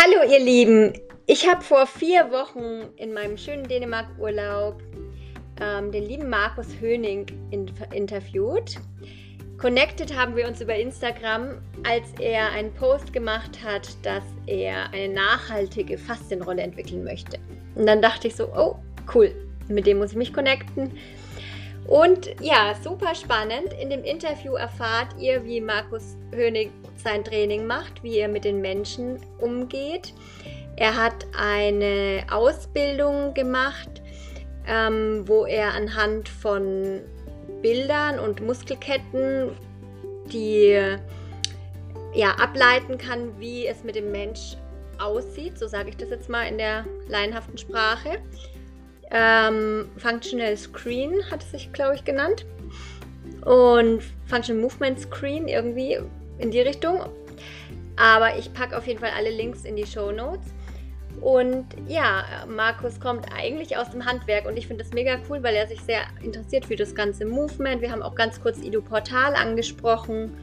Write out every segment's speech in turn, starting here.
Hallo ihr Lieben, ich habe vor vier Wochen in meinem schönen Dänemark-Urlaub ähm, den lieben Markus Höning in interviewt. Connected haben wir uns über Instagram, als er einen Post gemacht hat, dass er eine nachhaltige Faszienrolle entwickeln möchte. Und dann dachte ich so, oh, cool, mit dem muss ich mich connecten. Und ja, super spannend. In dem Interview erfahrt ihr, wie Markus Hönig sein Training macht, wie er mit den Menschen umgeht. Er hat eine Ausbildung gemacht, ähm, wo er anhand von Bildern und Muskelketten die ja, ableiten kann, wie es mit dem Mensch aussieht. So sage ich das jetzt mal in der laienhaften Sprache. Ähm, Functional Screen hat es sich, glaube ich, genannt. Und Functional Movement Screen irgendwie in die Richtung. Aber ich packe auf jeden Fall alle Links in die Show Notes. Und ja, Markus kommt eigentlich aus dem Handwerk und ich finde das mega cool, weil er sich sehr interessiert für das ganze Movement. Wir haben auch ganz kurz Ido Portal angesprochen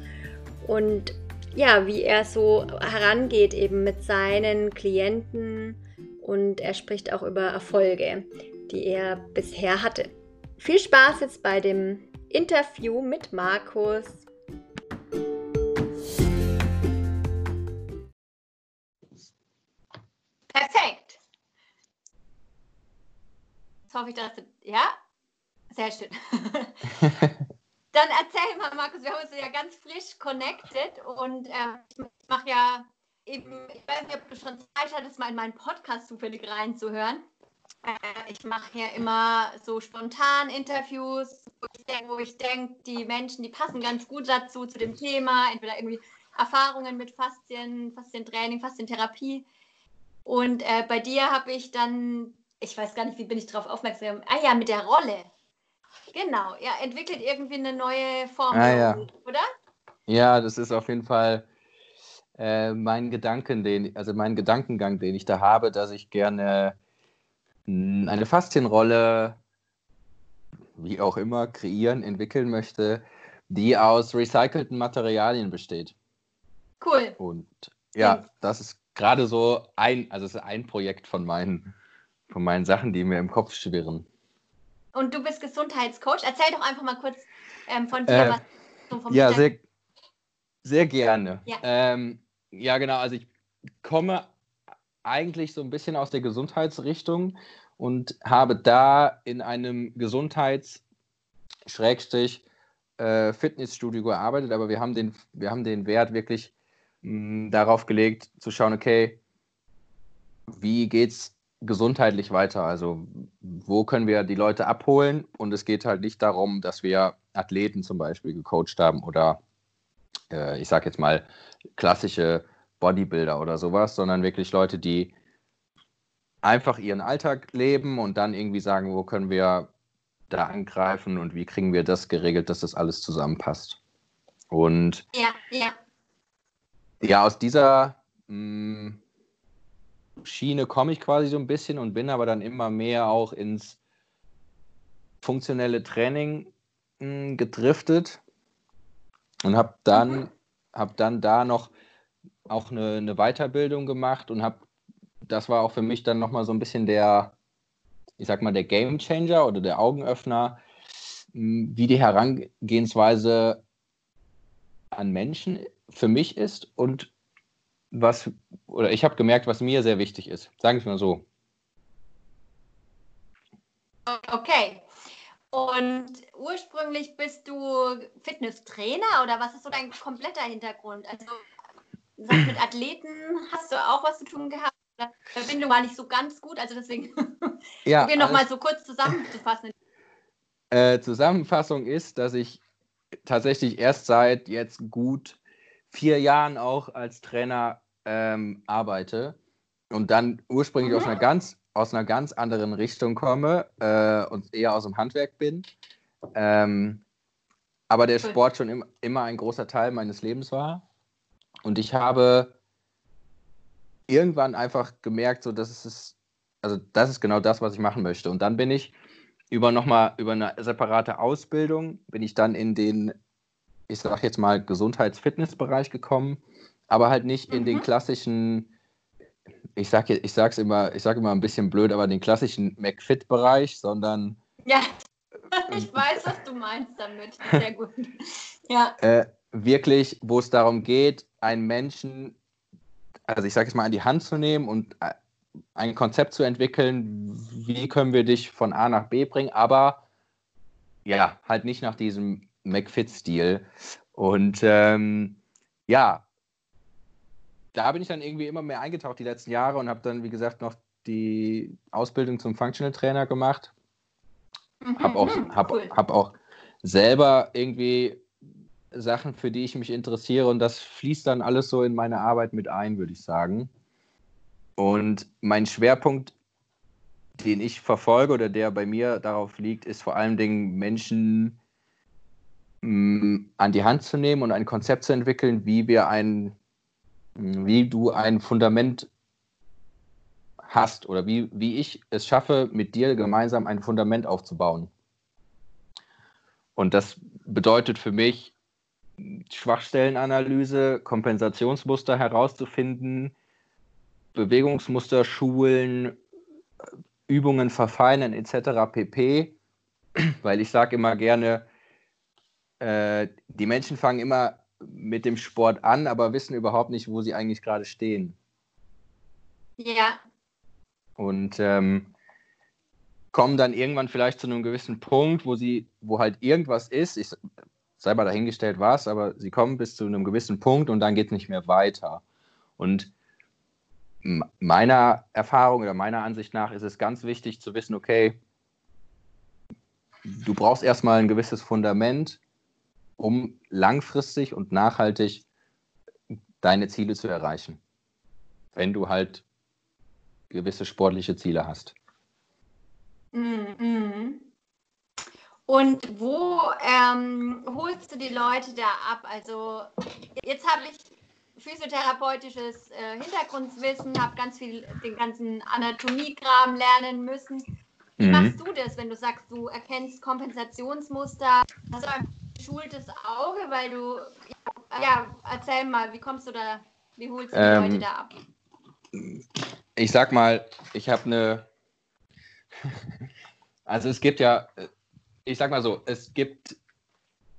und ja, wie er so herangeht eben mit seinen Klienten und er spricht auch über Erfolge, die er bisher hatte. Viel Spaß jetzt bei dem Interview mit Markus. Perfekt. Jetzt hoffe ich, dass du. Ja? Sehr schön. Dann erzähl mal, Markus, wir haben uns ja ganz frisch connected und äh, ich mache ja eben, ich weiß nicht, ob du schon Zeit hattest, mal in meinen Podcast zufällig reinzuhören. Äh, ich mache ja immer so spontan Interviews, wo ich denke, die Menschen, die passen ganz gut dazu, zu dem Thema, entweder irgendwie Erfahrungen mit Faszien, Faszientraining, Faszientherapie und äh, bei dir habe ich dann, ich weiß gar nicht, wie bin ich darauf aufmerksam, ah ja, mit der Rolle. Genau, ja, entwickelt irgendwie eine neue Form, ah, ja. oder? Ja, das ist auf jeden Fall äh, mein Gedanken, den, also mein Gedankengang, den ich da habe, dass ich gerne hm, eine Faszienrolle, wie auch immer, kreieren, entwickeln möchte, die aus recycelten Materialien besteht. Cool. Und ja, das ist gerade so ein, also es ist ein Projekt von meinen, von meinen Sachen, die mir im Kopf schwirren. Und du bist Gesundheitscoach. Erzähl doch einfach mal kurz ähm, von dir, äh, was vom Ja, sehr, sehr gerne. Ja. Ähm, ja, genau. Also ich komme eigentlich so ein bisschen aus der Gesundheitsrichtung und habe da in einem Gesundheits- Schrägstrich äh, Fitnessstudio gearbeitet, aber wir haben den, wir haben den Wert wirklich darauf gelegt, zu schauen, okay, wie geht es gesundheitlich weiter? Also, wo können wir die Leute abholen? Und es geht halt nicht darum, dass wir Athleten zum Beispiel gecoacht haben oder äh, ich sage jetzt mal klassische Bodybuilder oder sowas, sondern wirklich Leute, die einfach ihren Alltag leben und dann irgendwie sagen, wo können wir da angreifen und wie kriegen wir das geregelt, dass das alles zusammenpasst. Und ja, ja. Ja, aus dieser mh, hm, Schiene komme ich quasi so ein bisschen und bin aber dann immer mehr auch ins funktionelle Training mh, hm, gedriftet und habe dann, mhm. hab dann da noch auch eine, eine Weiterbildung gemacht und habe, das war auch für mich dann nochmal so ein bisschen der, ich sag mal, der Game Changer oder der Augenöffner, hm, wie die Herangehensweise an Menschen für mich ist und was, oder ich habe gemerkt, was mir sehr wichtig ist. Sagen wir es mal so. Okay. Und ursprünglich bist du Fitnesstrainer oder was ist so dein kompletter Hintergrund? Also mit Athleten hast du auch was zu tun gehabt? Verbindung war nicht so ganz gut, also deswegen ja, probieren nochmal so kurz zusammenzufassen. Äh, Zusammenfassung ist, dass ich tatsächlich erst seit jetzt gut vier Jahren auch als Trainer ähm, arbeite und dann ursprünglich mhm. aus, einer ganz, aus einer ganz anderen Richtung komme äh, und eher aus dem Handwerk bin. Ähm, aber der Sport schon im, immer ein großer Teil meines Lebens war. Und ich habe irgendwann einfach gemerkt, so dass es also das ist genau das, was ich machen möchte. Und dann bin ich über nochmal über eine separate Ausbildung, bin ich dann in den ich sag jetzt mal, Gesundheits-Fitness-Bereich gekommen, aber halt nicht in den mhm. klassischen, ich sag, ich sag's immer, ich sag immer ein bisschen blöd, aber den klassischen McFit-Bereich, sondern. Ja, ich weiß, was du meinst damit. Sehr gut. Ja. Äh, wirklich, wo es darum geht, einen Menschen, also ich sage es mal, an die Hand zu nehmen und äh, ein Konzept zu entwickeln, wie können wir dich von A nach B bringen, aber ja, halt nicht nach diesem McFit-Stil. Und ähm, ja, da bin ich dann irgendwie immer mehr eingetaucht die letzten Jahre und habe dann, wie gesagt, noch die Ausbildung zum Functional Trainer gemacht. Mhm, habe auch, hab, cool. hab auch selber irgendwie Sachen, für die ich mich interessiere und das fließt dann alles so in meine Arbeit mit ein, würde ich sagen. Und mein Schwerpunkt, den ich verfolge oder der bei mir darauf liegt, ist vor allen Dingen Menschen mh, mm, an die Hand zu nehmen und ein Konzept zu entwickeln, wie wir ein, wie du ein Fundament hast oder wie, wie ich es schaffe, mit dir gemeinsam ein Fundament aufzubauen. Und das bedeutet für mich, Schwachstellenanalyse, Kompensationsmuster herauszufinden, Bewegungsmuster schulen, Übungen verfeinern etc. pp. Weil ich sage immer gerne, äh, die Menschen fangen immer mit dem Sport an, aber wissen überhaupt nicht, wo sie eigentlich gerade stehen. Ja, und ähm, kommen dann irgendwann vielleicht zu einem gewissen Punkt, wo sie, wo halt irgendwas ist, ich sei mal dahingestellt was, aber sie kommen bis zu einem gewissen Punkt und dann geht es nicht mehr weiter. Und meiner Erfahrung oder meiner Ansicht nach ist es ganz wichtig zu wissen, okay, du brauchst erstmal ein gewisses Fundament, um langfristig und nachhaltig deine Ziele zu erreichen. Wenn du halt gewisse sportliche Ziele hast. Mhm. Und wo ähm, holst du die Leute da ab? Also jetzt habe ich physiotherapeutisches äh, Hintergrundwissen, habe ganz viel den ganzen Anatomiekram lernen müssen. Wie mhm. machst du das, wenn du sagst, du erkennst Kompensationsmuster, hast du ein geschultes Auge, weil du ja, erzähl mal, wie kommst du da, wie holst du die ähm, Leute da ab? ich sag mal, ich habe eine. also es gibt ja, ich sag mal so, es gibt,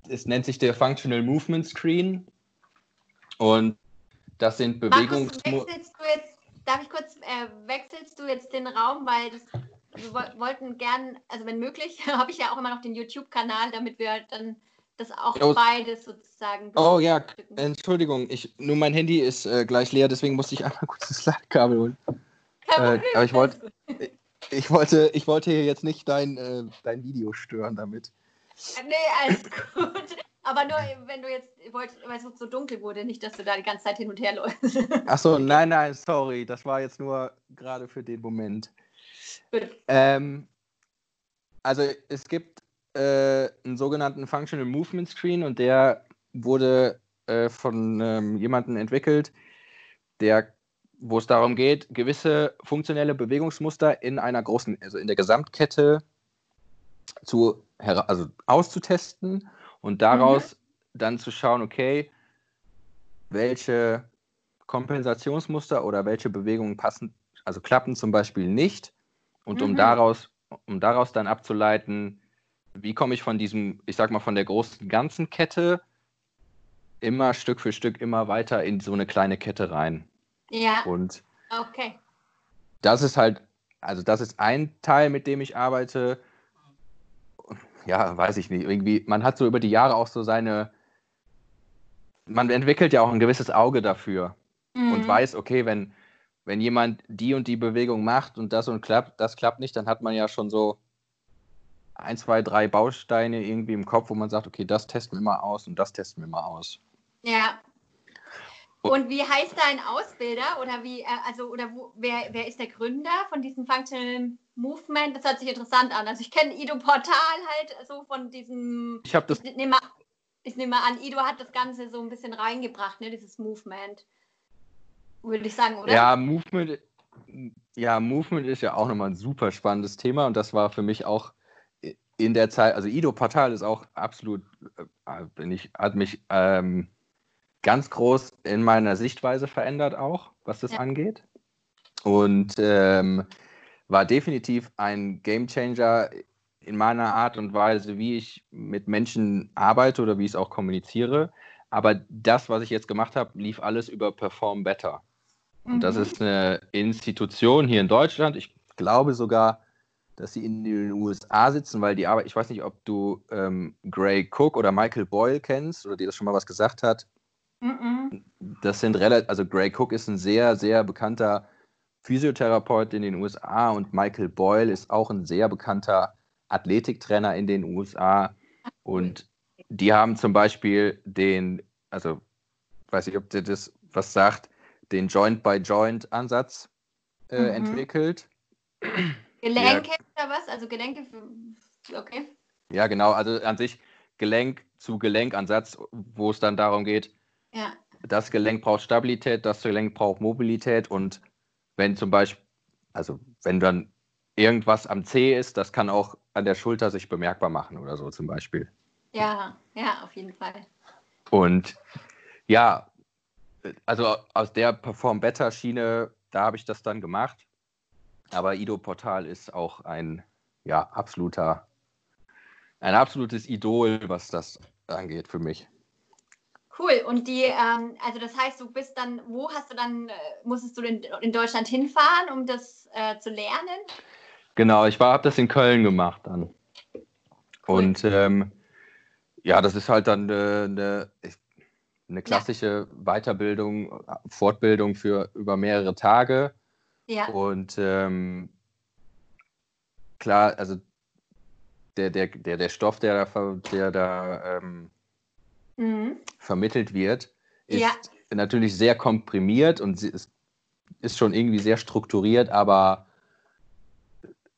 es nennt sich der Functional Movement Screen und das sind Bewegungs. darf ich kurz, äh, wechselst du jetzt den Raum, weil das, wir wollten gern, also wenn möglich, habe ich ja auch immer noch den YouTube-Kanal, damit wir dann das auch oh, beides sozusagen. Oh ja, Entschuldigung, ich, nur mein Handy ist äh, gleich leer, deswegen musste ich einmal kurz das Ladekabel holen. Äh, aber ich wollte, ich wollte, ich wollte hier jetzt nicht dein, äh, dein Video stören damit. Nee, alles gut. Aber nur, wenn du jetzt, wolltest, weil es so dunkel wurde, nicht, dass du da die ganze Zeit hin und her läufst. Achso, nein, nein, sorry. Das war jetzt nur gerade für den Moment. Ähm, also es gibt äh, einen sogenannten Functional Movement Screen und der wurde äh, von ähm, jemandem entwickelt, der wo es darum geht, gewisse funktionelle Bewegungsmuster in einer großen, also in der Gesamtkette zu, also auszutesten und daraus mhm. dann zu schauen, okay, welche Kompensationsmuster oder welche Bewegungen passen, also klappen zum Beispiel nicht. Und um mhm. daraus, um daraus dann abzuleiten, wie komme ich von diesem, ich sag mal, von der großen ganzen Kette immer Stück für Stück immer weiter in so eine kleine Kette rein. Ja. Und okay. das ist halt, also das ist ein Teil, mit dem ich arbeite. Ja, weiß ich nicht. Irgendwie, man hat so über die Jahre auch so seine, man entwickelt ja auch ein gewisses Auge dafür mhm. und weiß, okay, wenn, wenn jemand die und die Bewegung macht und das und klappt, das klappt nicht, dann hat man ja schon so ein, zwei, drei Bausteine irgendwie im Kopf, wo man sagt, okay, das testen wir mal aus und das testen wir mal aus. Ja, und wie heißt dein Ausbilder oder wie, äh, also oder wo, wer, wer ist der Gründer von diesem Functional Movement? Das hört sich interessant an. Also ich kenne Ido Portal halt so von diesem. Ich habe das. Ich nehme, ich nehme an, Ido hat das Ganze so ein bisschen reingebracht, ne, dieses Movement. Würde ich sagen, oder? Ja, Movement, ja, Movement ist ja auch nochmal ein super spannendes Thema und das war für mich auch in der Zeit, also Ido Portal ist auch absolut, äh, bin ich, hat mich ähm, ganz groß in meiner Sichtweise verändert auch, was das ja. angeht. und ähm, war definitiv ein Gamechanger in meiner Art und Weise, wie ich mit Menschen arbeite oder wie ich es auch kommuniziere. Aber das, was ich jetzt gemacht habe, lief alles über Perform Better. Und das mhm. ist eine Institution hier in Deutschland. Ich glaube sogar, dass sie in den USA sitzen, weil die Arbeit, ich weiß nicht, ob du ähm, Gray Cook oder Michael Boyle kennst oder dir das schon mal was gesagt hat. Mhm. Das sind relativ, also Gray Cook ist ein sehr, sehr bekannter Physiotherapeut in den USA und Michael Boyle ist auch ein sehr bekannter Athletiktrainer in den USA. Und die haben zum Beispiel den, also weiß ich, ob dir das was sagt, den Joint-by-Joint-Ansatz äh, mhm. entwickelt. Gelenke ja. oder was? Also Gelenke für, okay. Ja, genau, also an sich Gelenk zu Gelenkansatz, wo es dann darum geht, ja. das Gelenk braucht Stabilität, das Gelenk braucht Mobilität und wenn zum Beispiel, also wenn dann irgendwas am C ist, das kann auch an der Schulter sich bemerkbar machen oder so zum Beispiel. Ja, ja, auf jeden Fall. Und ja, also aus der Perform Better Schiene, da habe ich das dann gemacht. Aber Ido Portal ist auch ein ja, absoluter, ein absolutes Idol, was das angeht für mich. Cool. Und die, ähm, also das heißt, du bist dann, wo hast du dann, äh, musstest du in, in Deutschland hinfahren, um das äh, zu lernen? Genau, ich habe das in Köln gemacht dann. Cool. Und ähm, ja, das ist halt dann eine, äh, eine klassische. Weiterbildung, Fortbildung für über mehrere Tage. Ja. Und ähm, klar, also der, der, der, der Stoff, der da, der da ähm, mhm. vermittelt wird, ist ja. natürlich sehr komprimiert und ist, ist schon irgendwie sehr strukturiert, aber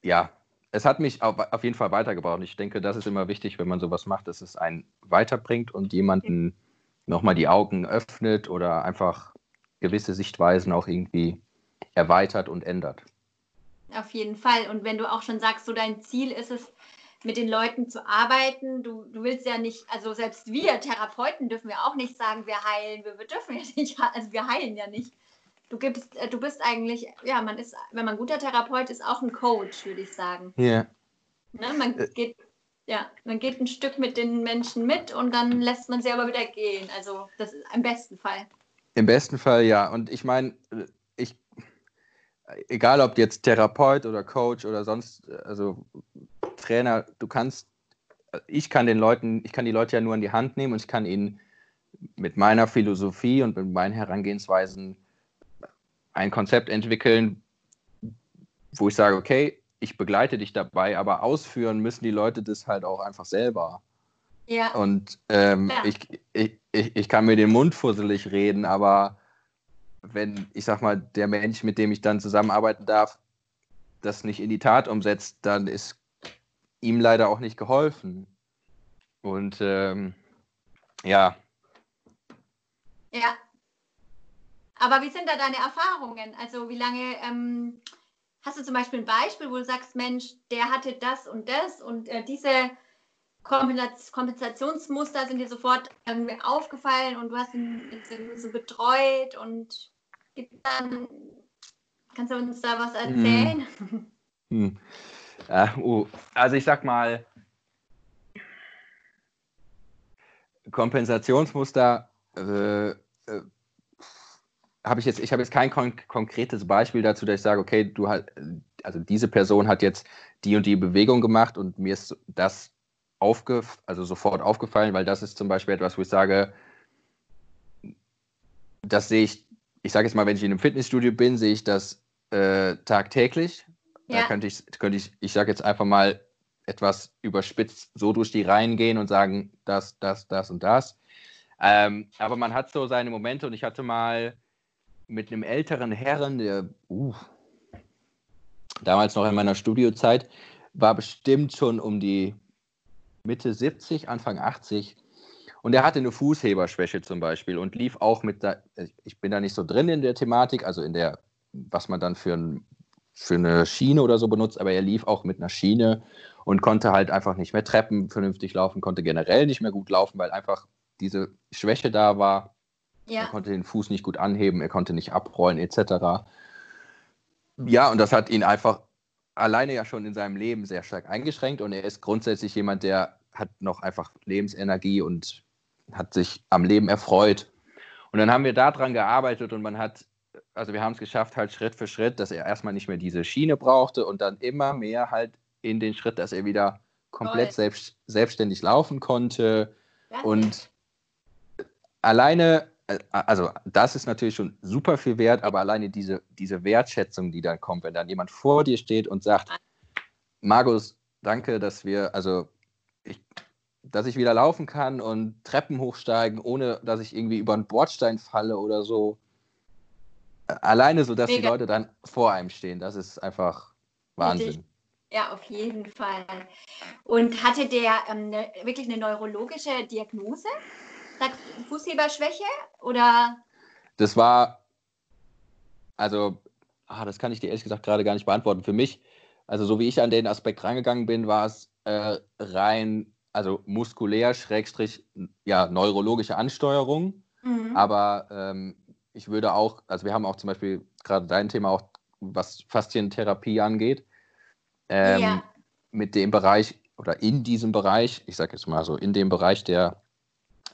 ja, es hat mich auf, auf jeden Fall weitergebracht. Ich denke, das ist immer wichtig, wenn man sowas macht, dass es einen weiterbringt und jemanden nochmal die Augen öffnet oder einfach gewisse Sichtweisen auch irgendwie erweitert und ändert. Auf jeden Fall. Und wenn du auch schon sagst, so dein Ziel ist es, mit den Leuten zu arbeiten. Du, du willst ja nicht, also selbst wir Therapeuten dürfen ja auch nicht sagen, wir heilen. Wir, wir dürfen ja nicht, also wir heilen ja nicht. Du gibst, äh, du bist eigentlich, ja, man ist, wenn man ein guter Therapeut ist, auch ein Coach, würde ich sagen. Ja. Yeah. Ne, man äh. geht, ja, man geht ein Stück mit den Menschen mit und dann lässt man sie aber wieder gehen. Also das ist im besten Fall. Im besten Fall ja. Und ich meine, egal ob jetzt Therapeut oder Coach oder sonst, also Trainer, du kannst, ich kann den Leuten, ich kann die Leute ja nur in die Hand nehmen und ich kann ihnen mit meiner Philosophie und mit meinen Herangehensweisen ein Konzept entwickeln, wo ich sage, okay, ich begleite dich dabei, aber ausführen müssen die Leute das halt auch einfach selber. Ja. Und ähm, ja. Ich, ich, ich, ich kann mir den Mund fusselig reden, aber wenn, ich sag mal, der Mensch, mit dem ich dann zusammenarbeiten darf, das nicht in die Tat umsetzt, dann ist ihm leider auch nicht geholfen. Und ähm, ja. Ja. Aber wie sind da deine Erfahrungen? Also wie lange ähm, hast du zum Beispiel ein Beispiel, wo du sagst, Mensch, der hatte das und das und äh, diese Kompensationsmuster sind dir sofort irgendwie aufgefallen und du hast ihn so betreut und gibt dann, kannst du uns da was hm. erzählen? Hm. Hm. Äh, uh, also ich sag mal, Kompensationsmuster äh, äh, habe ich jetzt, ich habe jetzt kein kon konkretes Beispiel dazu, dass ich sage, okay, du halt, also diese Person hat jetzt die und die Bewegung gemacht und mir ist das aufge, also sofort aufgefallen, weil das ist zum Beispiel etwas, wo ich sage, das sehe ich, ich sage jetzt mal, wenn ich in einem Fitnessstudio bin, sehe ich das äh, tagtäglich ja. Da könnte ich, könnte ich, ich sage jetzt einfach mal etwas überspitzt, so durch die Reihen gehen und sagen, das, das, das und das. Ähm, aber man hat so seine Momente und ich hatte mal mit einem älteren Herren, der uh, damals noch in meiner Studiozeit, war bestimmt schon um die Mitte 70, Anfang 80. Und er hatte eine Fußheberschwäche zum Beispiel und lief auch mit, der, ich bin da nicht so drin in der Thematik, also in der, was man dann für ein für eine Schiene oder so benutzt, aber er lief auch mit einer Schiene und konnte halt einfach nicht mehr Treppen vernünftig laufen, konnte generell nicht mehr gut laufen, weil einfach diese Schwäche da war. Ja. Er konnte den Fuß nicht gut anheben, er konnte nicht abrollen etc. ja, und das hat ihn einfach alleine ja schon in seinem Leben sehr stark eingeschränkt und er ist grundsätzlich jemand, der hat noch einfach Lebensenergie und hat sich am Leben erfreut. Und dann haben wir daran gearbeitet und man hat, also wir haben es geschafft, halt Schritt für Schritt, dass er erstmal nicht mehr diese Schiene brauchte und dann immer mehr halt in den Schritt, dass er wieder komplett selbst, selbstständig laufen konnte. Ja. Und alleine, äh, also das ist natürlich schon super viel wert, aber alleine diese, diese Wertschätzung, die dann kommt, wenn dann jemand vor dir steht und sagt, Markus, danke, dass wir, also ich, dass ich wieder laufen kann und Treppen hochsteigen, ohne dass ich irgendwie über einen Bordstein falle oder so. Alleine so, dass Mega. die Leute dann vor einem stehen, das ist einfach Wahnsinn. Ja, auf jeden Fall. Und hatte der ähm, ne, wirklich eine neurologische Diagnose? Fußheberschwäche oder? Das war, also, ah, das kann ich dir ehrlich gesagt gerade gar nicht beantworten. Für mich, also so wie ich an den Aspekt reingegangen bin, war es äh, rein, also muskulär, Schrägstrich, ja, neurologische Ansteuerung. Mhm. Aber ähm, ich würde auch, also wir haben auch zum Beispiel gerade dein Thema auch, was Faszientherapie angeht, ähm, ja. mit dem Bereich oder in diesem Bereich, ich sage jetzt mal so, in dem Bereich der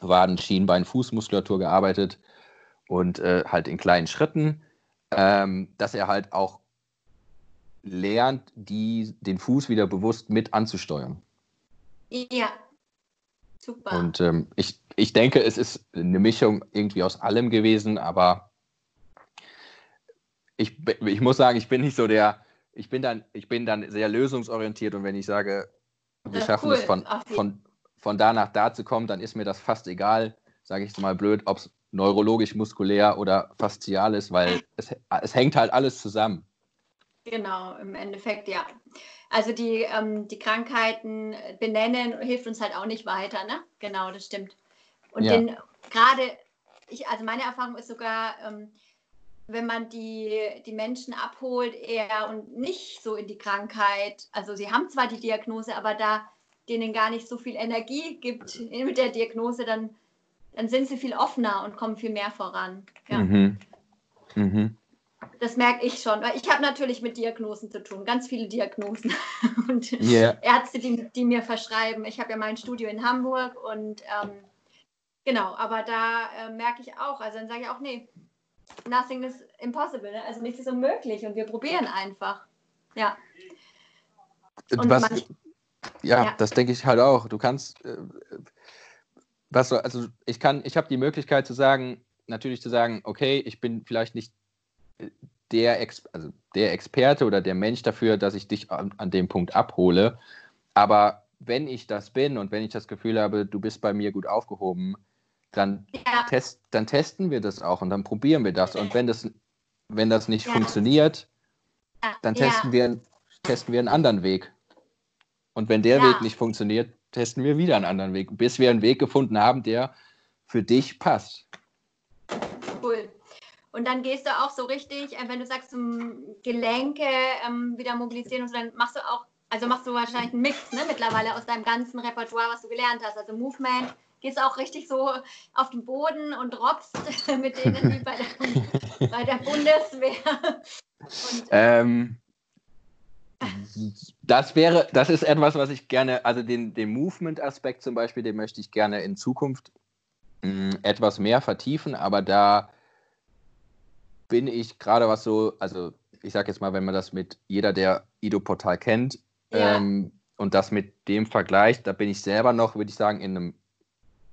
Waden, Schienbein, Fußmuskulatur gearbeitet und äh, halt in kleinen Schritten, ähm, dass er halt auch lernt, die, den Fuß wieder bewusst mit anzusteuern. Ja, super. Und ähm, ich, ich denke, es ist eine Mischung irgendwie aus allem gewesen, aber ich, ich muss sagen, ich bin nicht so der, ich bin dann, ich bin dann sehr lösungsorientiert und wenn ich sage, wir ja, schaffen cool. es von, von, von da nach da zu kommen, dann ist mir das fast egal, sage ich mal blöd, ob es neurologisch, muskulär oder faszial ist, weil es, es hängt halt alles zusammen. Genau, im Endeffekt ja. Also die, ähm, die Krankheiten benennen hilft uns halt auch nicht weiter, ne? Genau, das stimmt. Und ja. gerade, ich, also meine Erfahrung ist sogar, ähm, wenn man die, die Menschen abholt, eher und nicht so in die Krankheit. Also sie haben zwar die Diagnose, aber da denen gar nicht so viel Energie gibt mit der Diagnose, dann, dann sind sie viel offener und kommen viel mehr voran. Ja. Mhm. Mhm. Das merke ich schon, weil ich habe natürlich mit Diagnosen zu tun, ganz viele Diagnosen und yeah. Ärzte, die, die, mir verschreiben. Ich habe ja mein Studio in Hamburg und ähm, genau, aber da äh, merke ich auch, also dann sage ich auch, nee, nothing is impossible, ne? also nichts ist unmöglich und wir probieren einfach. Ja. Und Was, ja, ja, das denke ich halt auch. Du kannst, äh, was also ich kann, ich habe die Möglichkeit zu sagen, natürlich zu sagen, okay, ich bin vielleicht nicht der, Ex also der Experte oder der Mensch dafür, dass ich dich an, an dem Punkt abhole. Aber wenn ich das bin und wenn ich das Gefühl habe, du bist bei mir gut aufgehoben, dann, ja. test, dann testen wir das auch und dann probieren wir das. Und wenn das, wenn das nicht ja. funktioniert, dann testen, wir, testen wir einen anderen Weg. Und wenn der Weg nicht funktioniert, testen wir wieder einen anderen Weg, bis wir einen Weg gefunden haben, der für dich passt. Und dann gehst du auch so richtig, äh, wenn du sagst, Gelenke ähm, wieder mobilisieren und so, dann machst du auch, also machst du wahrscheinlich einen Mix ne, mittlerweile aus deinem ganzen Repertoire, was du gelernt hast. Also Movement, gehst auch richtig so auf den Boden und robbst mit denen wie bei der, bei der Bundeswehr. Und, ähm, das wäre, das ist etwas, was ich gerne, also den, den Movement-Aspekt zum Beispiel, den möchte ich gerne in Zukunft mh, mm, etwas mehr vertiefen, aber da bin ich gerade was so, also ich sage jetzt mal, wenn man das mit jeder, der Ido-Portal kennt ja. ähm, und das mit dem vergleicht, da bin ich selber noch, würde ich sagen, in einem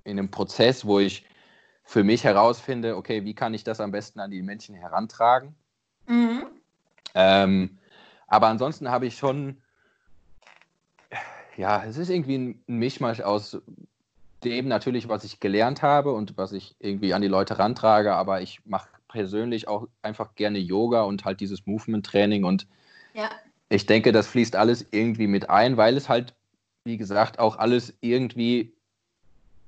in einem Prozess, wo ich für mich herausfinde, okay, wie kann ich das am besten an die Menschen herantragen? Mhm. Ähm, aber ansonsten habe ich schon, ja, es ist irgendwie ein Mischmasch aus dem natürlich, was ich gelernt habe und was ich irgendwie an die Leute rantrage, aber ich mache persönlich auch einfach gerne Yoga und halt dieses Movement-Training und ja. ich denke, das fließt alles irgendwie mit ein, weil es halt, wie gesagt, auch alles irgendwie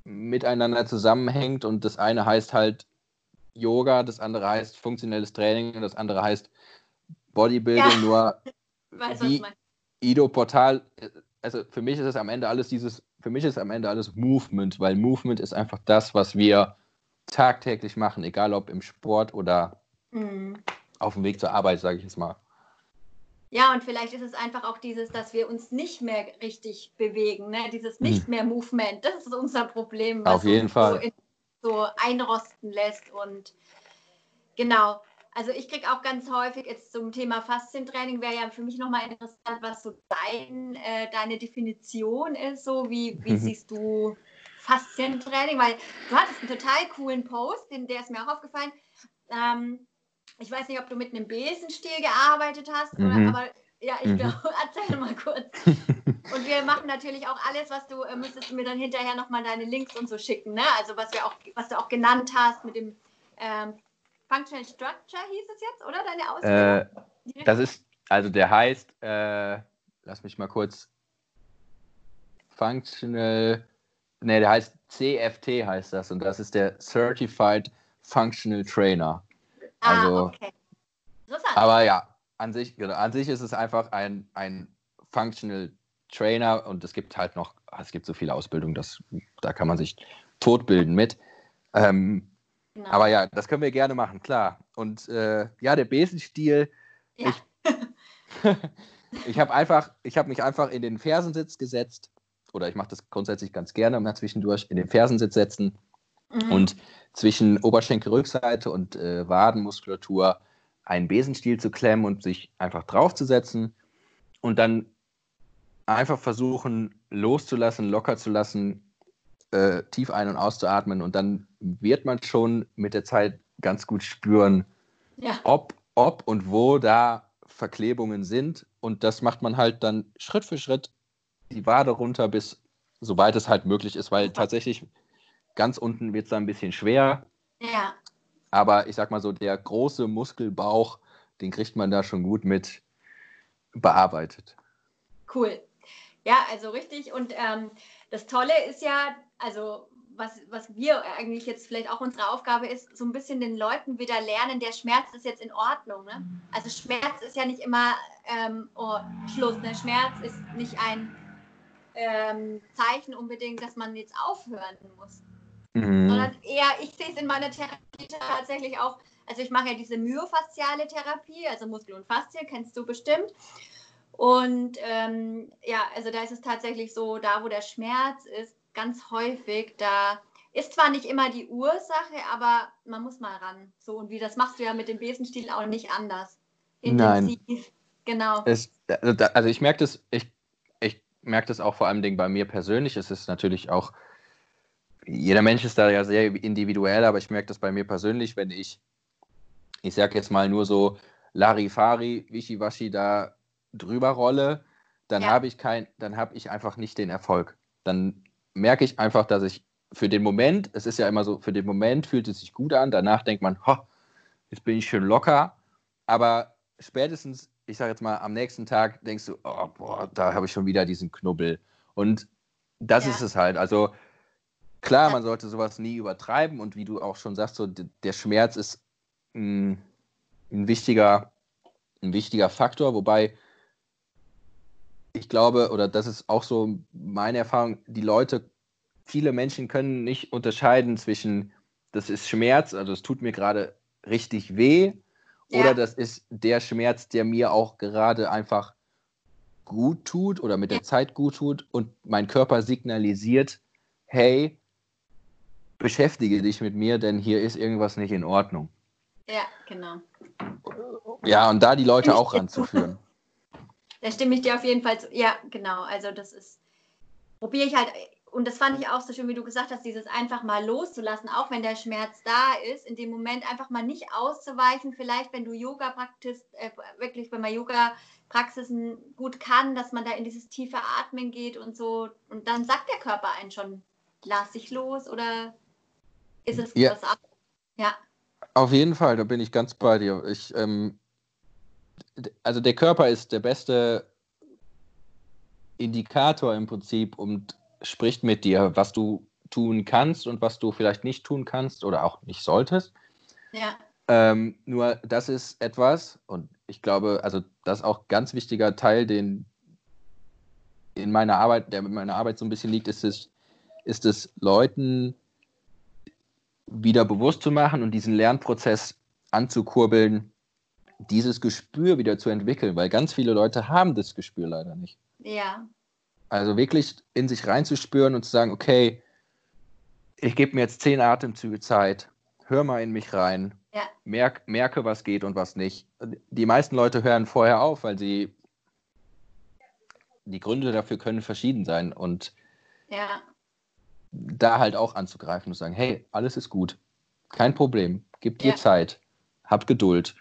miteinander zusammenhängt und das eine heißt halt Yoga, das andere heißt funktionelles Training und das andere heißt Bodybuilding, ja. nur Weiß, wie Ido Portal, also für mich ist es am Ende alles dieses, für mich ist am Ende alles Movement, weil Movement ist einfach das, was wir tagtäglich machen, egal ob im Sport oder mhm. auf dem Weg zur Arbeit, sage ich jetzt mal. Ja, und vielleicht ist es einfach auch dieses, dass wir uns nicht mehr richtig bewegen, ne? dieses hm. nicht mehr Movement. Das ist unser Problem, was Auf jeden uns Fall. So, in, so einrosten lässt. Und genau, also ich kriege auch ganz häufig jetzt zum Thema Faszientraining, wäre ja für mich nochmal interessant, was so dein, äh, deine Definition ist. So wie, wie siehst du Faszientraining? Weil du hattest einen total coolen Post, den, der ist mir auch aufgefallen. Ähm, ich weiß nicht, ob du mit einem Besenstiel gearbeitet hast, mhm. oder, aber ja, ich mhm. glaube, erzähl mal kurz. und wir machen natürlich auch alles, was du, äh, müsstest du mir dann hinterher nochmal deine Links und so schicken, ne? Also was wir auch, was du auch genannt hast mit dem ähm, Functional Structure hieß es jetzt, oder deine Ausbildung? Äh, das ist, also der heißt, äh, lass mich mal kurz, Functional, ne, der heißt CFT heißt das und das ist der Certified Functional Trainer. Ah, also, okay. Aber ja, an sich, genau, an sich ist es einfach ein, ein Functional Trainer und es gibt halt noch, es gibt so viele Ausbildungen, dass, da kann man sich totbilden mit. Ähm, genau. Aber ja, das können wir gerne machen, klar. Und äh, ja, der Besenstiel, ja. ich, ich habe einfach, ich habe mich einfach in den Fersensitz gesetzt, oder ich mache das grundsätzlich ganz gerne, mal zwischendurch in den Fersensitz setzen mhm. und zwischen Oberschenkelrückseite und äh, Wadenmuskulatur einen Besenstiel zu klemmen und sich einfach draufzusetzen und dann einfach versuchen loszulassen, locker zu lassen, äh, tief ein- und auszuatmen und dann wird man schon mit der Zeit ganz gut spüren, ja. ob, ob und wo da Verklebungen sind und das macht man halt dann Schritt für Schritt die Wade runter bis soweit es halt möglich ist, weil tatsächlich Ganz unten wird es dann ein bisschen schwer. Ja. Aber ich sag mal so, der große Muskelbauch, den kriegt man da schon gut mit bearbeitet. Cool. Ja, also richtig. Und ähm, das Tolle ist ja, also was, was wir eigentlich jetzt vielleicht auch unsere Aufgabe ist, so ein bisschen den Leuten wieder lernen, der Schmerz ist jetzt in Ordnung. Ne? Also Schmerz ist ja nicht immer ähm, oh, Schluss. Ne? Schmerz ist nicht ein ähm, Zeichen unbedingt, dass man jetzt aufhören muss. Mhm. Sondern eher, ich sehe es in meiner Therapie tatsächlich auch, also ich mache ja diese myofasziale Therapie, also Muskel und Faszie, kennst du bestimmt. Und ähm, ja, also da ist es tatsächlich so, da wo der Schmerz ist, ganz häufig, da ist zwar nicht immer die Ursache, aber man muss mal ran. So, und wie das machst du ja mit dem Besenstiel auch nicht anders. Intensiv. Nein. Genau. Es, also, also ich merke das, ich merke das auch vor allem bei mir persönlich. Es ist natürlich auch jeder Mensch ist da ja sehr individuell, aber ich merke das bei mir persönlich, wenn ich, ich sag jetzt mal nur so Larifari, Wischiwaschi da drüber rolle, dann ja. habe ich kein, dann habe ich einfach nicht den Erfolg. Dann merke ich einfach, dass ich für den Moment, es ist ja immer so, für den Moment fühlt es sich gut an, danach denkt man, ho, jetzt bin ich schön locker, aber spätestens, ich sage jetzt mal, am nächsten Tag denkst du, oh, boah, da habe ich schon wieder diesen Knubbel. Und das ja. ist es halt. Also Klar, man sollte sowas nie übertreiben und wie du auch schon sagst, so, der Schmerz ist ein, ein, wichtiger, ein wichtiger Faktor, wobei ich glaube, oder das ist auch so meine Erfahrung, die Leute, viele Menschen können nicht unterscheiden zwischen, das ist Schmerz, also es tut mir gerade richtig weh, ja. oder das ist der Schmerz, der mir auch gerade einfach gut tut oder mit der Zeit gut tut und mein Körper signalisiert, hey, beschäftige dich mit mir, denn hier ist irgendwas nicht in Ordnung. Ja, genau. Ja, und da die Leute auch ranzuführen. Da stimme ich dir auf jeden Fall zu. Ja, genau. Also das ist, probiere ich halt, und das fand ich auch so schön, wie du gesagt hast, dieses einfach mal loszulassen, auch wenn der Schmerz da ist, in dem Moment einfach mal nicht auszuweichen. Vielleicht, wenn du Yoga praktist, äh, wirklich, wenn man Yoga-Praxisen gut kann, dass man da in dieses tiefe Atmen geht und so. Und dann sagt der Körper einen schon, lass dich los oder ist es ja. was ab. Ja. Auf jeden Fall, da bin ich ganz bei dir. Ich, ähm, also der Körper ist der beste Indikator im Prinzip und spricht mit dir, was du tun kannst und was du vielleicht nicht tun kannst oder auch nicht solltest. Ja. Ähm, nur das ist etwas, und ich glaube, also das ist auch ein ganz wichtiger Teil, den in meiner Arbeit, der mit meiner Arbeit so ein bisschen liegt, ist es, ist es Leuten wieder bewusst zu machen und diesen Lernprozess anzukurbeln, dieses Gespür wieder zu entwickeln, weil ganz viele Leute haben das Gespür leider nicht. Ja. Also wirklich in sich reinzuspüren und zu sagen, okay, ich gebe mir jetzt zehn Atemzüge Zeit, hör mal in mich rein, ja. merk, merke, was geht und was nicht. Die meisten Leute hören vorher auf, weil sie die Gründe dafür können verschieden sein und ja. da halt auch anzugreifen und sagen, hey, alles ist gut, kein Problem, gib dir ja. Zeit, hab Geduld.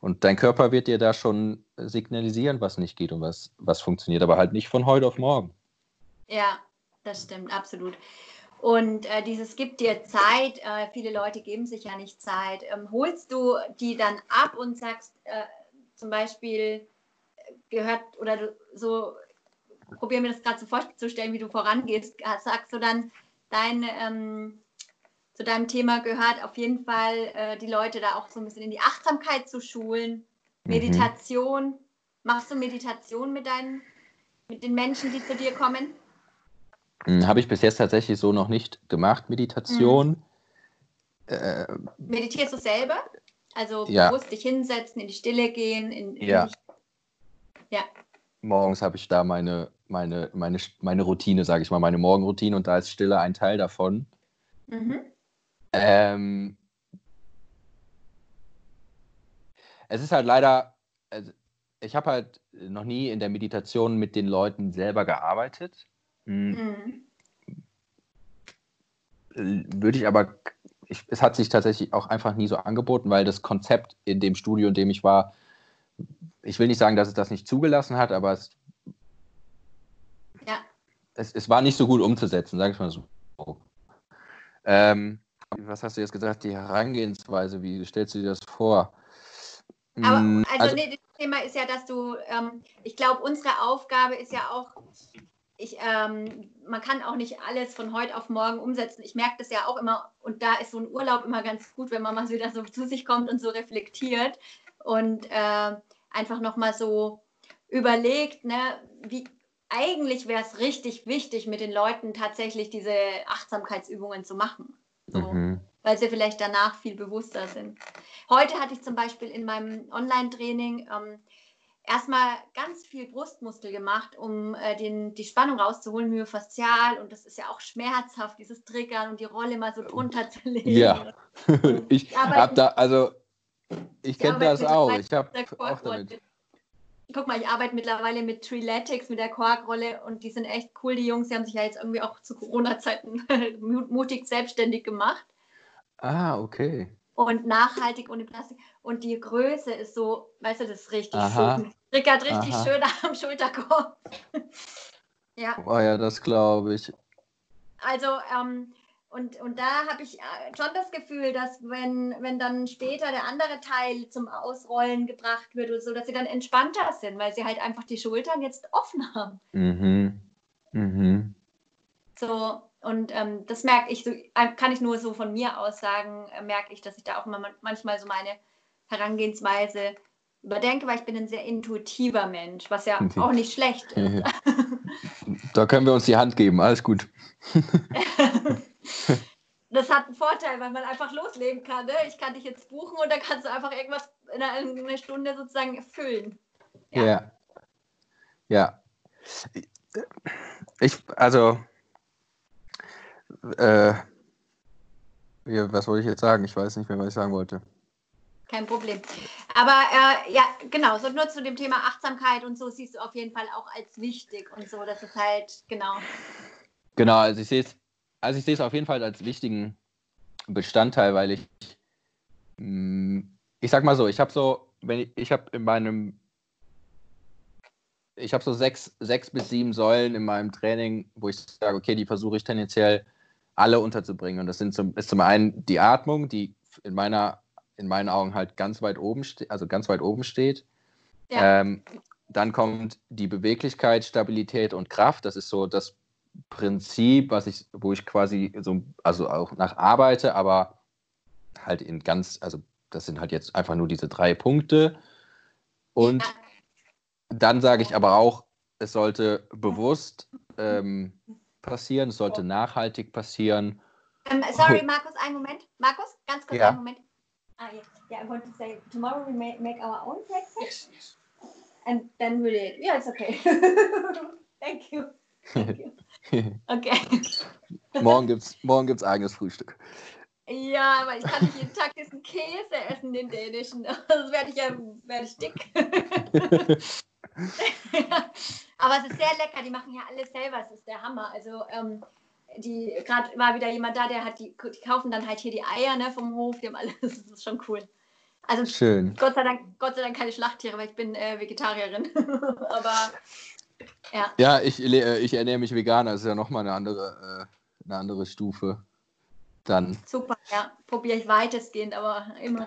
Und dein Körper wird dir da schon signalisieren, was nicht geht und was, was funktioniert, aber halt nicht von heute auf morgen. Ja, das stimmt, absolut. Und äh, dieses gibt dir Zeit, äh, viele Leute geben sich ja nicht Zeit. Ähm, holst du die dann ab und sagst äh, zum Beispiel, äh, gehört oder du, so, probier mir das gerade so vorzustellen, wie du vorangehst, sagst du dann, dein, ähm, zu deinem Thema gehört auf jeden Fall äh, die Leute da auch so ein bisschen in die Achtsamkeit zu schulen, mhm. Meditation. Machst du Meditation mit deinen, mit den Menschen, die zu dir kommen? Hm, habe ich bis jetzt tatsächlich so noch nicht gemacht, Meditation. Mhm. Äh, Meditierst du selber? Also ja. bewusst dich hinsetzen, in die Stille gehen? In, in ja. Die... ja. Morgens habe ich da meine, meine, meine, meine Routine, sage ich mal, meine Morgenroutine und da ist Stille ein Teil davon. Mhm. Ähm, es ist halt leider, also ich habe halt noch nie in der Meditation mit den Leuten selber gearbeitet. Mhm. Würde ich aber, ich, es hat sich tatsächlich auch einfach nie so angeboten, weil das Konzept in dem Studio, in dem ich war, ich will nicht sagen, dass es das nicht zugelassen hat, aber es, ja. es, es war nicht so gut umzusetzen, sage ich mal so. Ähm, was hast du jetzt gesagt, die Herangehensweise, wie stellst du dir das vor? Aber, hm, also, also nee, das Thema ist ja, dass du, ähm, ich glaube, unsere Aufgabe ist ja auch, ich, ähm, man kann auch nicht alles von heute auf morgen umsetzen. Ich merke das ja auch immer und da ist so ein Urlaub immer ganz gut, wenn man mal wieder so zu sich kommt und so reflektiert und äh, einfach nochmal so überlegt, ne, wie eigentlich wäre es richtig wichtig, mit den Leuten tatsächlich diese Achtsamkeitsübungen zu machen. So, mhm. Weil sie vielleicht danach viel bewusster sind. Heute hatte ich zum Beispiel in meinem Online-Training ähm, erstmal ganz viel Brustmuskel gemacht, um äh, den, die Spannung rauszuholen, myofaszial. Und das ist ja auch schmerzhaft, dieses Triggern und die Rolle mal so drunter zu legen. Ja, ich habe da, also ich kenne das auch. Ich habe auch damit. Guck mal, ich arbeite mittlerweile mit Triletics, mit der Quark-Rolle und die sind echt cool, die Jungs. Die haben sich ja jetzt irgendwie auch zu Corona-Zeiten mutig selbstständig gemacht. Ah, okay und nachhaltig ohne Plastik. Und die Größe ist so, weißt du, das ist richtig Aha. schön. Rickert richtig Aha. schön am Schulterkorb. ja. Oh ja, das glaube ich. Also, ähm, und, und da habe ich äh, schon das Gefühl, dass wenn, wenn dann später der andere Teil zum Ausrollen gebracht wird oder so, dass sie dann entspannter sind, weil sie halt einfach die Schultern jetzt offen haben. Mhm. Mhm. So, und ähm, das merke ich, so, äh, kann ich nur so von mir aus sagen, äh, merke ich, dass ich da auch manchmal so meine Herangehensweise überdenke, weil ich bin ein sehr intuitiver Mensch, was ja auch nicht schlecht ist. da können wir uns die Hand geben, alles gut. das hat einen Vorteil, weil man einfach loslegen kann. Ne? Ich kann dich jetzt buchen und dann kannst du einfach irgendwas in einer, in einer Stunde sozusagen erfüllen. Ja. ja. ja. Ich, also äh, was wollte ich jetzt sagen? Ich weiß nicht mehr, was ich sagen wollte. Kein Problem. Aber äh, ja, genau, so nur zu dem Thema Achtsamkeit und so siehst du auf jeden Fall auch als wichtig und so, das ist halt, genau. Genau, also ich sehe es, also ich sehe es auf jeden Fall als wichtigen Bestandteil, weil ich, mm, ich sag mal so, ich habe so, wenn ich, ich habe in meinem, ich habe so sechs, sechs bis sieben Säulen in meinem Training, wo ich sage, okay, die versuche ich tendenziell alle unterzubringen. Und das sind zum, ist zum einen die Atmung, die in meiner, in meinen Augen halt ganz weit oben steht, also ganz weit oben steht. Ja. Ähm, dann kommt die Beweglichkeit, Stabilität und Kraft. Das ist so das Prinzip, was ich, wo ich quasi so, also auch nach arbeite, aber halt in ganz, also das sind halt jetzt einfach nur diese drei Punkte. Und dann sage ich aber auch, es sollte bewusst ähm, passieren, es sollte nachhaltig passieren. Ähm, sorry, Markus, einen Moment. Markus, ganz kurz ja. einen Moment. Ah, yeah. yeah, I want to say tomorrow we may make our own breakfast. Yes, yes. And then we'll. Yeah, it's okay. Thank you. Okay. morgen gibt's, morgen gibt's eigenes Frühstück. Ja, aber ich kann nicht jeden Tag diesen Käse essen, den dänischen. Sonst werde ich ja werd ich dick. aber es ist sehr lecker. Die machen ja alles selber. Es ist der Hammer. Also ähm, die gerade war wieder jemand da, der hat die, die kaufen dann halt hier die Eier ne, vom Hof. Die haben alles. Das ist schon cool. Also Schön. Gott sei Dank, Gott sei Dank keine Schlachttiere, weil ich bin äh, Vegetarierin. aber ja. Ja, ich, äh, ich ernähre mich vegan. Das ist ja nochmal eine andere, äh, eine andere Stufe. Dann. Super, ja. Probiere ich weitestgehend, aber immer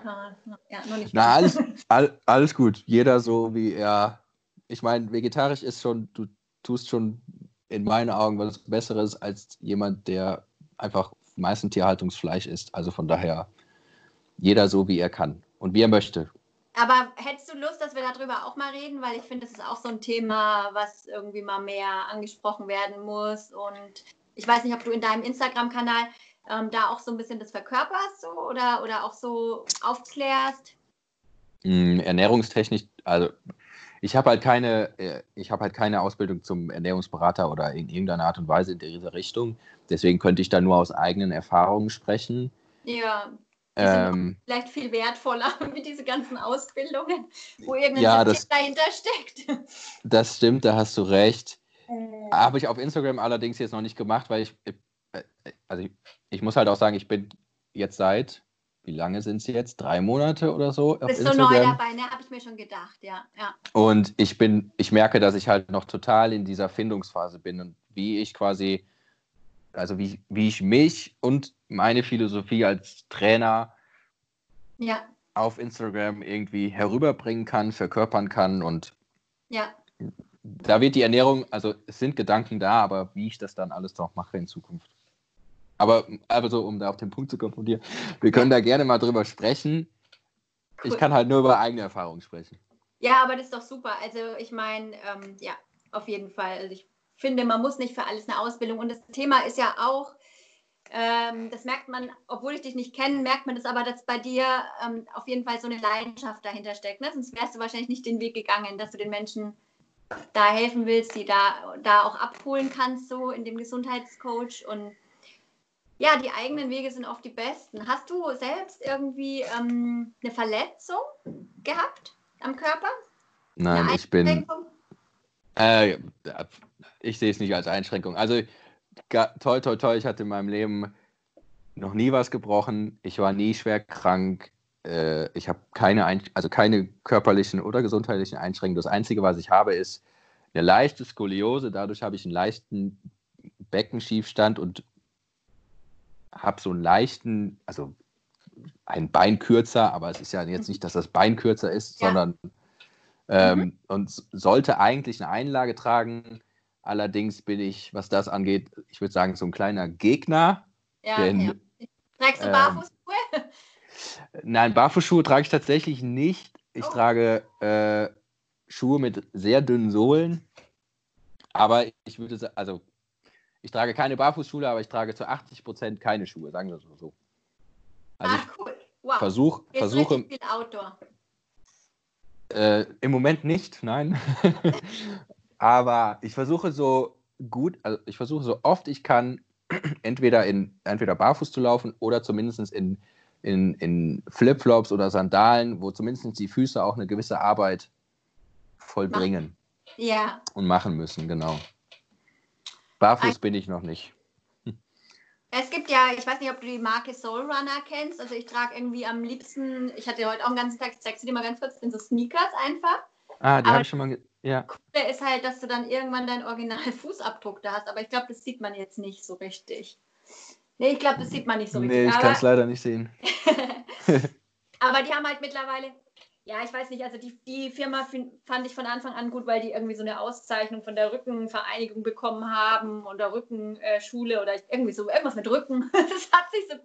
ja, noch nicht. Na, alles, all, alles gut. Jeder so, wie er. Ich meine, vegetarisch ist schon, du tust schon in meinen Augen was Besseres als jemand, der einfach meistens Tierhaltungsfleisch isst. Also von daher, jeder so, wie er kann und wie er möchte. Aber hättest du Lust, dass wir darüber auch mal reden? Weil ich finde, das ist auch so ein Thema, was irgendwie mal mehr angesprochen werden muss. Und ich weiß nicht, ob du in deinem Instagram-Kanal ähm, da auch so ein bisschen das verkörperst so, oder, oder auch so aufklärst? Mm, ernährungstechnisch, also ich habe halt keine, äh, ich habe halt keine Ausbildung zum Ernährungsberater oder in irgendeiner Art und Weise in dieser Richtung. Deswegen könnte ich da nur aus eigenen Erfahrungen sprechen. Ja. Ähm, vielleicht viel wertvoller wie diese ganzen Ausbildungen, wo irgendein ja, das, dahinter steckt. Das stimmt, da hast du recht. Äh. Habe ich auf Instagram allerdings jetzt noch nicht gemacht, weil ich, äh, also ich, ich muss halt auch sagen, ich bin jetzt seit, wie lange sind es jetzt? Drei Monate oder so? Bist du neu dabei, ne? Habe ich mir schon gedacht, ja, ja. Und ich bin, ich merke, dass ich halt noch total in dieser Findungsphase bin und wie ich quasi, also wie, wie ich mich und meine Philosophie als Trainer ja. auf Instagram irgendwie herüberbringen kann, verkörpern kann und ja. da wird die Ernährung, also es sind Gedanken da, aber wie ich das dann alles noch mache in Zukunft. Aber also, um da auf den Punkt zu kommen von dir, wir können da gerne mal drüber sprechen. Cool. Ich kann halt nur über eigene Erfahrungen sprechen. Ja, aber das ist doch super. Also ich meine, ähm, ja, auf jeden Fall. Also ich finde, man muss nicht für alles eine Ausbildung. Und das Thema ist ja auch, ähm, das merkt man, obwohl ich dich nicht kenne, merkt man das aber, dass bei dir ähm, auf jeden Fall so eine Leidenschaft dahinter steckt. Ne? Sonst wärst du wahrscheinlich nicht den Weg gegangen, dass du den Menschen da helfen willst, die da, da auch abholen kannst, so in dem Gesundheitscoach. Und ja, die eigenen Wege sind oft die besten. Hast du selbst irgendwie ähm, eine Verletzung gehabt am Körper? Nein, ich bin. Äh, ich sehe es nicht als Einschränkung. Also, toll, toll, toll, ich hatte in meinem Leben noch nie was gebrochen. Ich war nie schwer krank. Äh, ich habe keine, Ein also keine körperlichen oder gesundheitlichen Einschränkungen. Das Einzige, was ich habe, ist eine leichte Skoliose. Dadurch habe ich einen leichten Beckenschiefstand und habe so einen leichten, also ein Bein kürzer, aber es ist ja jetzt nicht, dass das Bein kürzer ist, ja. sondern ähm, mhm. und sollte eigentlich eine Einlage tragen. Allerdings bin ich, was das angeht, ich würde sagen, so ein kleiner Gegner. Ja, denn, ja. Trägst du ähm, Barfußschuhe? Nein, Barfußschuhe trage ich tatsächlich nicht. Ich oh. trage äh, Schuhe mit sehr dünnen Sohlen. Aber ich würde sagen, also ich trage keine Barfußschuhe, aber ich trage zu 80 Prozent keine Schuhe, sagen wir es mal so. Also ah, cool. Wow. Versuch, versuche. Viel Outdoor. Äh, Im Moment nicht, nein. aber ich versuche so gut, also ich versuche so oft ich kann, entweder in entweder barfuß zu laufen oder zumindest in, in, in Flipflops oder Sandalen, wo zumindest die Füße auch eine gewisse Arbeit vollbringen. Ja. Und machen müssen, genau. Barfuß bin ich noch nicht. Es gibt ja, ich weiß nicht, ob du die Marke Soul Runner kennst. Also ich trage irgendwie am liebsten, ich hatte heute auch einen ganzen Tag, ich zeig sie dir mal ganz kurz, sind so Sneakers einfach. Ah, die habe ich schon mal, ja. Coole ist halt, dass du dann irgendwann deinen originalen Fußabdruck da hast, aber ich glaube, das sieht man jetzt nicht so richtig. Nee, ich glaube, das sieht man nicht so richtig. Nee, ich kann es leider nicht sehen. aber die haben halt mittlerweile ja, ich weiß nicht, also die, die Firma fand ich von Anfang an gut, weil die irgendwie so eine Auszeichnung von der Rückenvereinigung bekommen haben oder Rückenschule oder irgendwie so, irgendwas mit Rücken. Das hat sich so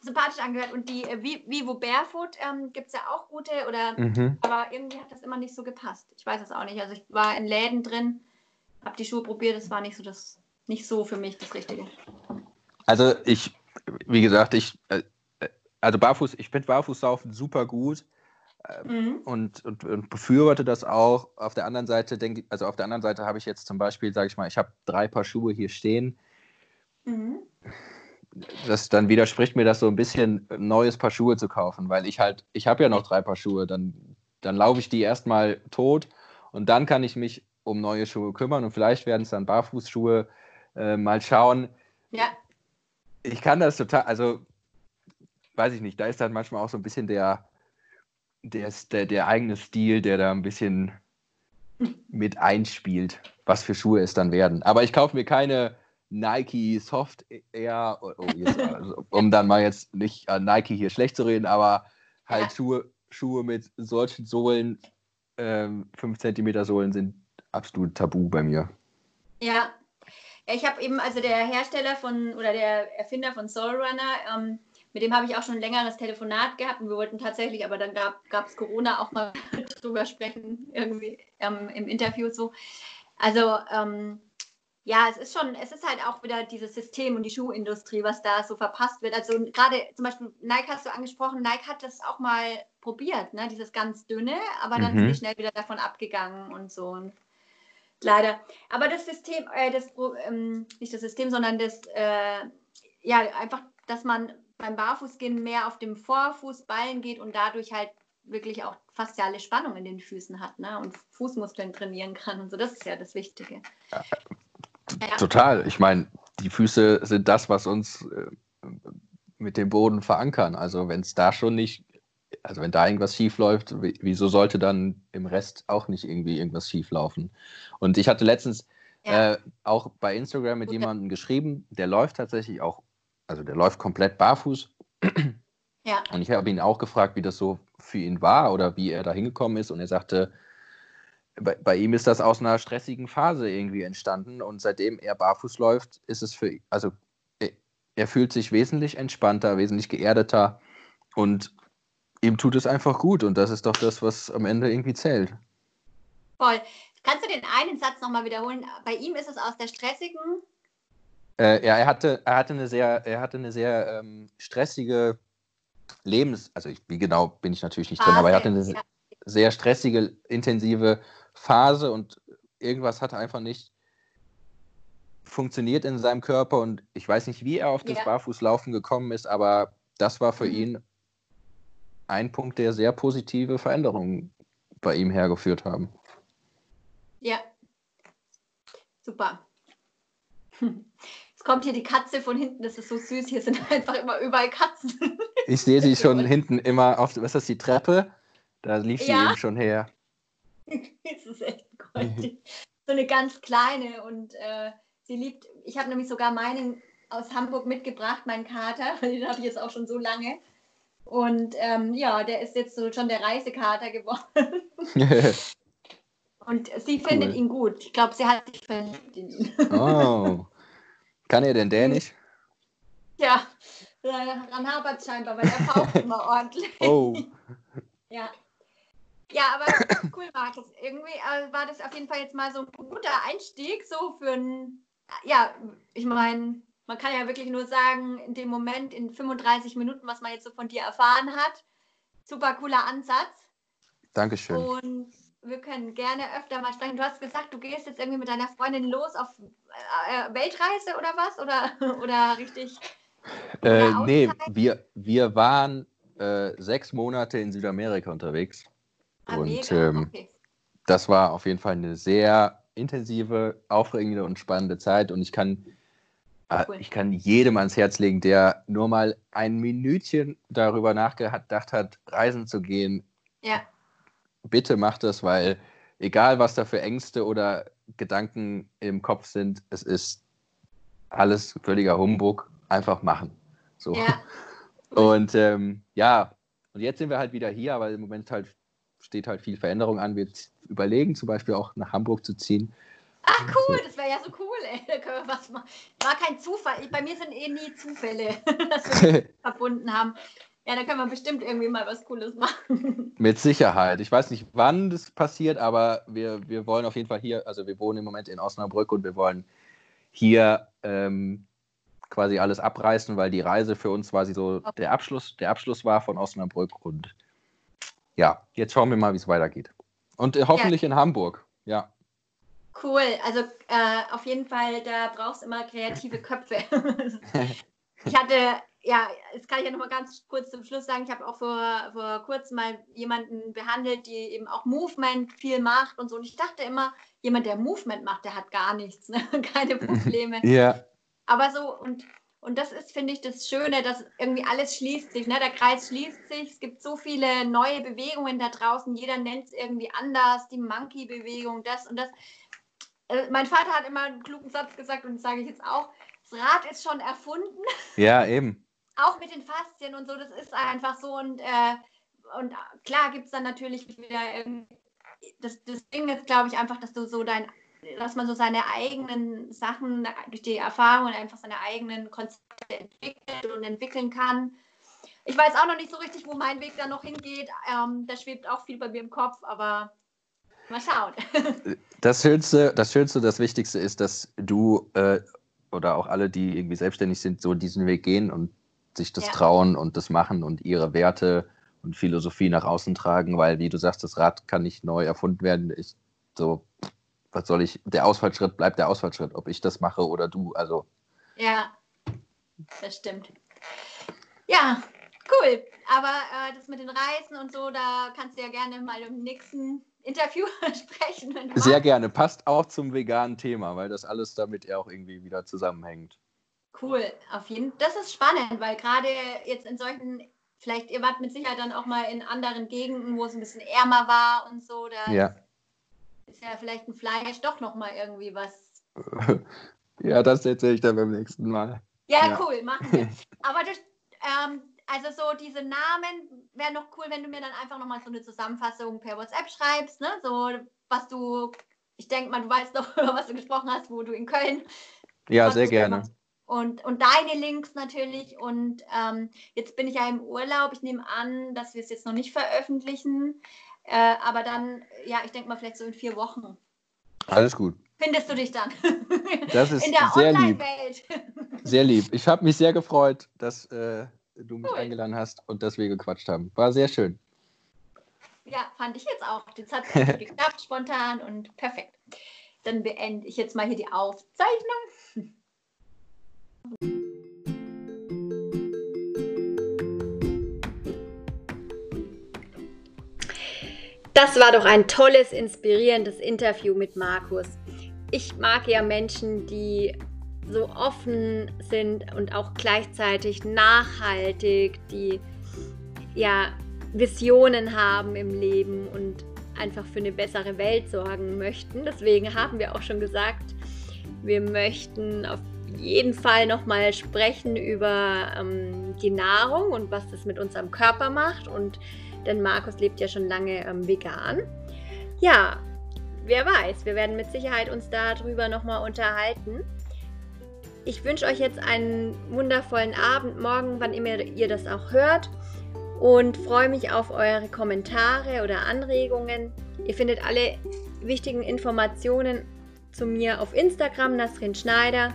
sympathisch angehört. Und die äh, Vivo Barefoot ähm, gibt es ja auch gute, oder mhm. aber irgendwie hat das immer nicht so gepasst. Ich weiß es auch nicht. Also ich war in Läden drin, habe die Schuhe probiert, das war nicht so das, nicht so für mich das Richtige. Also ich, wie gesagt, ich, äh, also barfuß, ich finde Barfußlaufen super gut. Ähm, mhm. Und, und, und, befürworte das auch. Auf der anderen Seite denke also auf der anderen Seite habe ich jetzt zum Beispiel, sage ich mal, ich habe drei Paar Schuhe hier stehen. Mhm. Das dann widerspricht mir das so ein bisschen, ein neues Paar Schuhe zu kaufen, weil ich halt, ich habe ja noch drei Paar Schuhe, dann, dann laufe ich die erstmal tot und dann kann ich mich um neue Schuhe kümmern und vielleicht werden es dann Barfußschuhe. Äh, mal schauen. Ja. Ich kann das total, also weiß ich nicht, da ist dann manchmal auch so ein bisschen der, der, der, der eigene Stil, der da ein bisschen mit einspielt, was für Schuhe es dann werden. Aber ich kaufe mir keine Nike Soft Air, oh, oh jetzt, also, um dann mal jetzt nicht an Nike hier schlecht zu reden, aber halt ja. Schuhe, Schuhe mit solchen Sohlen, ähm, 5 cm Sohlen sind absolut tabu bei mir. Ja, ich habe eben, also der Hersteller von oder der Erfinder von Soul Runner, ähm, mit dem habe ich auch schon ein längeres Telefonat gehabt und wir wollten tatsächlich, aber dann gab es Corona auch mal drüber sprechen, irgendwie ähm, im Interview so. Also ähm, ja, es ist schon, es ist halt auch wieder dieses System und die Schuhindustrie, was da so verpasst wird. Also gerade zum Beispiel Nike hast du angesprochen, Nike hat das auch mal probiert, ne? dieses ganz dünne, aber dann mhm. sind die schnell wieder davon abgegangen und so. Und leider. Aber das System, äh, das, ähm, nicht das System, sondern das, äh, ja, einfach, dass man beim Barfußgehen mehr auf dem Vorfußballen geht und dadurch halt wirklich auch fasziale Spannung in den Füßen hat ne? und Fußmuskeln trainieren kann und so. Das ist ja das Wichtige. Ja, total. Ich meine, die Füße sind das, was uns äh, mit dem Boden verankern. Also wenn es da schon nicht, also wenn da irgendwas schief läuft, wieso sollte dann im Rest auch nicht irgendwie irgendwas schief laufen? Und ich hatte letztens ja. äh, auch bei Instagram mit jemandem geschrieben, der läuft tatsächlich auch also der läuft komplett barfuß. Ja. Und ich habe ihn auch gefragt, wie das so für ihn war oder wie er da hingekommen ist. Und er sagte, bei, bei, ihm ist das aus einer stressigen Phase irgendwie entstanden. Und seitdem er barfuß läuft, ist es für, also er, er fühlt sich wesentlich entspannter, wesentlich geerdeter und ihm tut es einfach gut. Und das ist doch das, was am Ende irgendwie zählt. Voll. Kannst du den einen Satz nochmal wiederholen? Bei ihm ist es aus der stressigen äh, ja, er hatte, er hatte eine sehr, er hatte eine sehr ähm, stressige Lebens-, also ich, wie genau bin ich natürlich nicht drin, aber er hatte eine ja. sehr stressige, intensive Phase und irgendwas hatte einfach nicht funktioniert in seinem Körper und ich weiß nicht, wie er auf das ja. Barfußlaufen gekommen ist, aber das war für mhm. ihn ein Punkt, der sehr positive Veränderungen bei ihm hergeführt haben. Ja, super. Jetzt kommt hier die Katze von hinten, das ist so süß. Hier sind einfach immer überall Katzen. Ich sehe sie schon hinten immer auf, was ist das, die Treppe? Da lief sie ja. eben schon her. das ist echt goldig. so eine ganz kleine und äh, sie liebt, ich habe nämlich sogar meinen aus Hamburg mitgebracht, meinen Kater, den habe ich jetzt auch schon so lange. Und ähm, ja, der ist jetzt so schon der Reisekater geworden. und sie findet cool. ihn gut. Ich glaube, sie hat sich verliebt in ihn. oh. Kann er denn Dänisch? Ja, daran hapert es scheinbar, weil er faucht immer ordentlich. Oh. Ja. Ja, aber cool, Markus. Irgendwie äh, war das auf jeden Fall jetzt mal so ein guter Einstieg, so für ein, ja, ich meine, man kann ja wirklich nur sagen, in dem Moment, in 35 Minuten, was man jetzt so von dir erfahren hat, super cooler Ansatz. Dankeschön. Und wir können gerne öfter mal sprechen. Du hast gesagt, du gehst jetzt irgendwie mit deiner Freundin los auf äh, Weltreise oder was? Oder, oder richtig? Äh, nee, wir, wir waren äh, sechs Monate in Südamerika unterwegs. Ah, und ähm, okay. das war auf jeden Fall eine sehr intensive, aufregende und spannende Zeit. Und ich kann, äh, cool. ich kann jedem ans Herz legen, der nur mal ein Minütchen darüber nachgedacht hat, reisen zu gehen. Ja bitte macht das, weil egal was da für Ängste oder Gedanken im Kopf sind, es ist alles völliger Humbug. Einfach machen. So. Ja. Und ähm, ja, und jetzt sind wir halt wieder hier, aber im Moment halt steht halt viel Veränderung an. Wir überlegen zum Beispiel auch nach Hamburg zu ziehen. Ach cool, das wäre ja so cool, ey. Da können wir was machen. War kein Zufall. Bei mir sind eh nie Zufälle, dass wir verbunden haben. Ja, da können wir bestimmt irgendwie mal was Cooles machen. Mit Sicherheit. Ich weiß nicht, wann das passiert, aber wir, wir wollen auf jeden Fall hier, also wir wohnen im Moment in Osnabrück und wir wollen hier ähm, quasi alles abreißen, weil die Reise für uns quasi so der Abschluss, der Abschluss war von Osnabrück. Und ja, jetzt schauen wir mal, wie es weitergeht. Und äh, hoffentlich ja. in Hamburg. Ja. Cool, also äh, auf jeden Fall, da brauchst du immer kreative Köpfe. ich hatte, ja, das kann ich ja noch mal ganz kurz zum Schluss sagen, ich habe auch vor, vor kurzem mal jemanden behandelt, die eben auch Movement viel macht und so. Und ich dachte immer, jemand, der Movement macht, der hat gar nichts, ne? keine Probleme. Ja. Aber so, und, und das ist, finde ich, das Schöne, dass irgendwie alles schließt sich, ne? der Kreis schließt sich, es gibt so viele neue Bewegungen da draußen, jeder nennt es irgendwie anders, die Monkey-Bewegung, das und das. Äh, mein Vater hat immer einen klugen Satz gesagt und das sage ich jetzt auch, das Rad ist schon erfunden. Ja, eben. auch mit den Faszien und so, das ist einfach so und, äh, und klar gibt es dann natürlich wieder das, das Ding ist, glaube ich, einfach, dass du so dein, dass man so seine eigenen Sachen durch die Erfahrungen einfach seine eigenen Konzepte entwickelt und entwickeln kann. Ich weiß auch noch nicht so richtig, wo mein Weg da noch hingeht. Ähm, da schwebt auch viel bei mir im Kopf, aber mal schauen. Das Schönste, das Schönste, das Wichtigste ist, dass du äh, oder auch alle, die irgendwie selbstständig sind, so diesen Weg gehen und sich das ja. trauen und das machen und ihre Werte und Philosophie nach außen tragen, weil, wie du sagst, das Rad kann nicht neu erfunden werden. Ich so, was soll ich, der Ausfallschritt bleibt der Ausfallschritt, ob ich das mache oder du, also. Ja, das stimmt. Ja, cool. Aber äh, das mit den Reisen und so, da kannst du ja gerne mal im nächsten Interview sprechen. Sehr magst. gerne. Passt auch zum veganen Thema, weil das alles damit ja auch irgendwie wieder zusammenhängt. Cool, auf jeden Fall. Das ist spannend, weil gerade jetzt in solchen vielleicht, ihr wart mit Sicherheit dann auch mal in anderen Gegenden, wo es ein bisschen ärmer war und so. Da ja. Ist ja vielleicht ein Fleisch doch nochmal irgendwie was. ja, das erzähle ich dann beim nächsten Mal. Ja, ja. cool, machen wir. Aber das, ähm, also so diese Namen wäre noch cool, wenn du mir dann einfach nochmal so eine Zusammenfassung per WhatsApp schreibst, ne? So, was du, ich denke mal, du weißt doch, über was du gesprochen hast, wo du in Köln. Ja, sehr gerne und, und deine Links natürlich. Und ähm, jetzt bin ich ja im Urlaub. Ich nehme an, dass wir es jetzt noch nicht veröffentlichen. Äh, aber dann, ja, ich denke mal vielleicht so in vier Wochen. Alles gut. Findest du dich dann? Das ist in der sehr lieb. Sehr lieb. Ich habe mich sehr gefreut, dass äh, du mich cool. eingeladen hast und dass wir gequatscht haben. War sehr schön. Ja, fand ich jetzt auch. Jetzt hat es geklappt, spontan und perfekt. Dann beende ich jetzt mal hier die Aufzeichnung. Das war doch ein tolles, inspirierendes Interview mit Markus. Ich mag ja Menschen, die so offen sind und auch gleichzeitig nachhaltig, die ja Visionen haben im Leben und einfach für eine bessere Welt sorgen möchten. Deswegen haben wir auch schon gesagt, wir möchten auf jeden Fall nochmal sprechen über ähm, die Nahrung und was das mit unserem Körper macht. Und denn Markus lebt ja schon lange ähm, vegan. Ja, wer weiß, wir werden mit Sicherheit uns darüber nochmal unterhalten. Ich wünsche euch jetzt einen wundervollen Abend, morgen, wann immer ihr das auch hört. Und freue mich auf eure Kommentare oder Anregungen. Ihr findet alle wichtigen Informationen zu mir auf Instagram, Nasrin Schneider.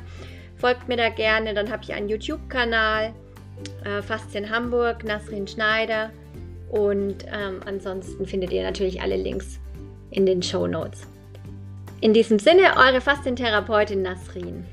Folgt mir da gerne, dann habe ich einen YouTube-Kanal, äh, Faszien Hamburg, Nasrin Schneider. Und ähm, ansonsten findet ihr natürlich alle Links in den Show Notes. In diesem Sinne, eure Faszientherapeutin Nasrin.